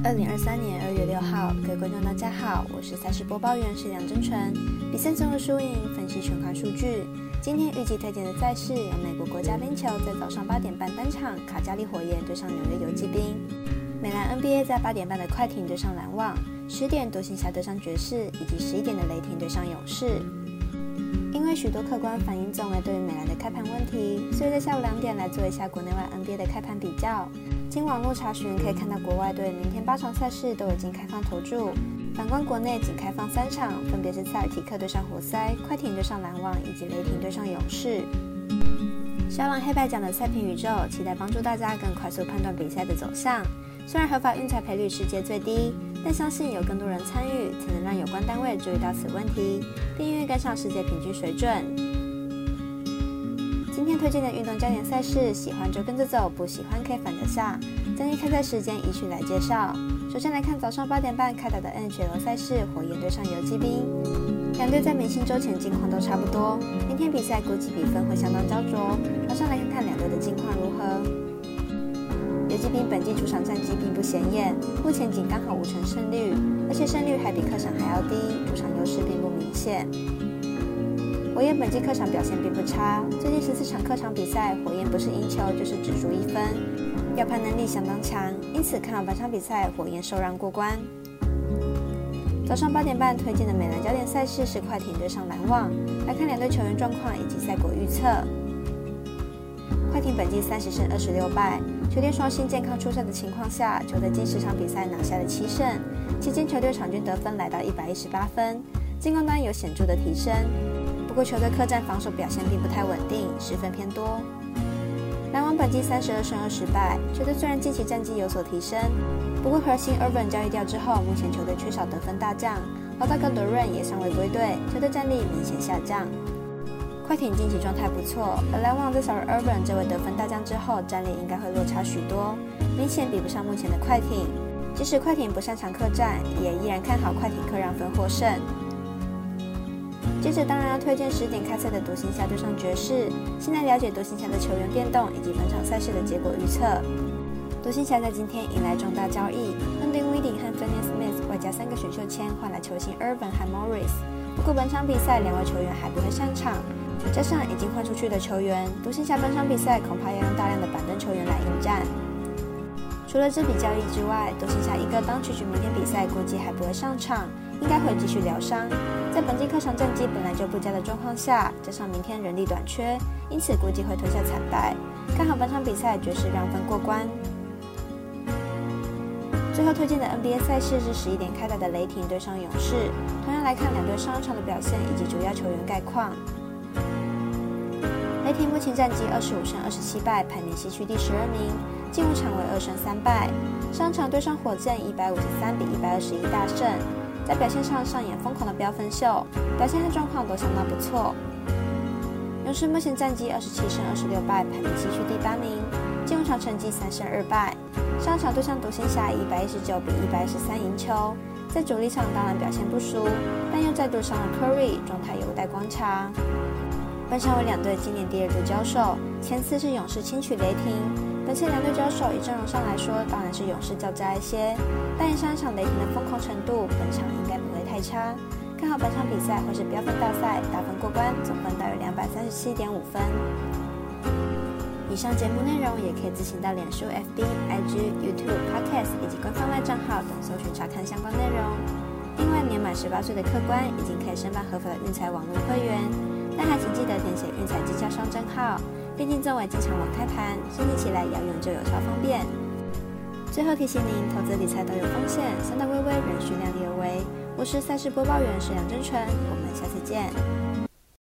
二零二三年二月六号，各位观众大家好，我是赛事播报员是梁真纯。比赛综合输赢分析全款数据。今天预计推荐的赛事有美国国家冰球在早上八点半单场，卡加利火焰对上纽约游骑兵；美兰 NBA 在八点半的快艇对上篮网，十点独行侠对上爵士，以及十一点的雷霆对上勇士。因为许多客观反映众位对于美兰的开盘问题，所以在下午两点来做一下国内外 NBA 的开盘比较。经网络查询可以看到，国外对明天八场赛事都已经开放投注。反观国内，仅开放三场，分别是塞尔提克对上活塞、快艇对上篮网以及雷霆对上勇士。小狼黑白奖的赛评宇宙，期待帮助大家更快速判断比赛的走向。虽然合法运彩赔率世界最低，但相信有更多人参与，才能让有关单位注意到此问题，并愿意跟上世界平均水准。今天推荐的运动焦点赛事，喜欢就跟着走，不喜欢可以反着下。将于开赛时间依序来介绍。首先来看早上八点半开打的 NHL 赛事，火焰对上游击兵。两队在明星周前近况都差不多，明天比赛估计比分会相当焦灼。马上来看看两队的近况如何。游击兵本季主场战绩并不显眼，目前仅刚好五成胜率，而且胜率还比客场还要低，主场优势并不明显。火焰本季客场表现并不差，最近十四场客场比赛，火焰不是赢球就是只输一分，要盘能力相当强，因此看好本场比赛火焰受让过关。早上八点半推荐的美兰焦点赛事是快艇对上篮网，来看两队球员状况以及赛果预测。快艇本季三十胜二十六败，球队双星健康出赛的情况下，球队近十场比赛拿下了七胜，期间球队场均得分来到一百一十八分，进攻端有显著的提升。不过，球队客战防守表现并不太稳定，失分偏多。篮网本季三十二胜二十败，球队虽然近期战绩有所提升，不过核心 Urban 交易掉之后，目前球队缺少得分大将，老大哥德润也尚未归队，球队战力明显下降。快艇近期状态不错，而篮网在少了 Urban 这位得分大将之后，战力应该会落差许多，明显比不上目前的快艇。即使快艇不擅长客战，也依然看好快艇客让分获胜。接着当然要推荐十点开赛的独行侠对上爵士。先来了解独行侠的球员变动以及本场赛事的结果预测。独行侠在今天迎来重大交易，London Wedding 和 f i n n e Smith 外加三个选秀签换来球星 Urban 和 Morris。不过本场比赛两位球员还不会上场，加上已经换出去的球员，独行侠本场比赛恐怕要用大量的板凳球员来应战。除了这笔交易之外，独行侠一个当曲曲明天比赛估计还不会上场。应该会继续疗伤，在本季客场战绩本来就不佳的状况下，加上明天人力短缺，因此估计会吞下惨败。看好本场比赛爵士让分过关。最后推荐的 NBA 赛事是十一点开打的雷霆对上勇士。同样来看两队上一场的表现以及主要球员概况。雷霆目前战绩二十五胜二十七败，排名西区第十二名，进入场为二胜三败。上场对上火箭一百五十三比一百二十一大胜。在表现上上演疯狂的飙分秀，表现和状况都相当不错。勇士目前战绩二十七胜二十六败，排名西区第八名，进入场成绩三胜二败。上场对上独行侠一百一十九比一百一十三赢球，在主力上当然表现不俗，但又再度伤了 Curry，状态有待观察。本场为两队今年第二度交手，前次是勇士轻取雷霆，本次两队交手以阵容上来说，当然是勇士较佳一些。但以上一场雷霆的疯狂程度，本场应该不会太差。看好本场比赛会是标分大赛，打分过关，总分大约两百三十七点五分。以上节目内容也可以自行到脸书、FB、IG、YouTube、Podcast 以及官方外账号等搜寻查看相关内容。另外，年满十八岁的客官已经可以申办合法的运彩网络会员，但还请记得填写运彩经销商证号。毕竟作为经常网开盘，申请起来要用就有超方便。最后提醒您，投资理财都有风险，三大微微仍需量力而为。我是赛事播报员沈阳真纯，我们下次见。